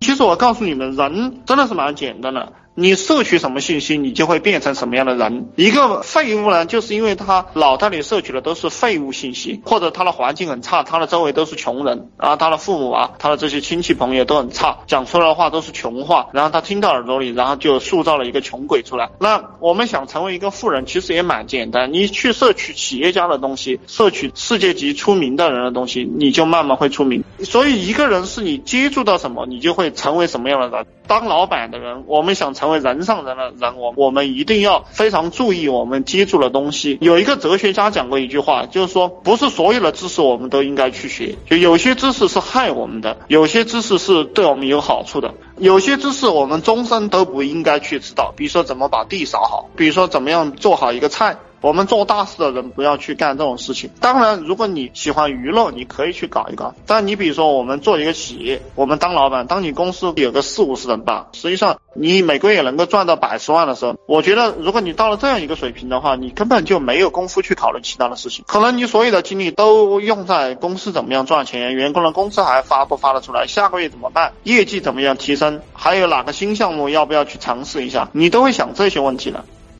其实我告诉你们，人真的是蛮简单的。你摄取什么信息，你就会变成什么样的人。一个废物呢，就是因为他脑袋里摄取的都是废物信息，或者他的环境很差，他的周围都是穷人啊，他的父母啊，他的这些亲戚朋友都很差，讲出来的话都是穷话，然后他听到耳朵里，然后就塑造了一个穷鬼出来。那我们想成为一个富人，其实也蛮简单，你去摄取企业家的东西，摄取世界级出名的人的东西，你就慢慢会出名。所以一个人是你接触到什么，你就会成为什么样的人。当老板的人，我们想成为人上人的人，我我们一定要非常注意我们接触的东西。有一个哲学家讲过一句话，就是说，不是所有的知识我们都应该去学，就有些知识是害我们的，有些知识是对我们有好处的，有些知识我们终身都不应该去知道。比如说怎么把地扫好，比如说怎么样做好一个菜。我们做大事的人不要去干这种事情。当然，如果你喜欢娱乐，你可以去搞一搞。但你比如说，我们做一个企业，我们当老板，当你公司有个四五十人吧，实际上你每个月能够赚到百十万的时候，我觉得如果你到了这样一个水平的话，你根本就没有功夫去考虑其他的事情。可能你所有的精力都用在公司怎么样赚钱，员工的工资还发不发得出来，下个月怎么办，业绩怎么样提升，还有哪个新项目要不要去尝试一下，你都会想这些问题的。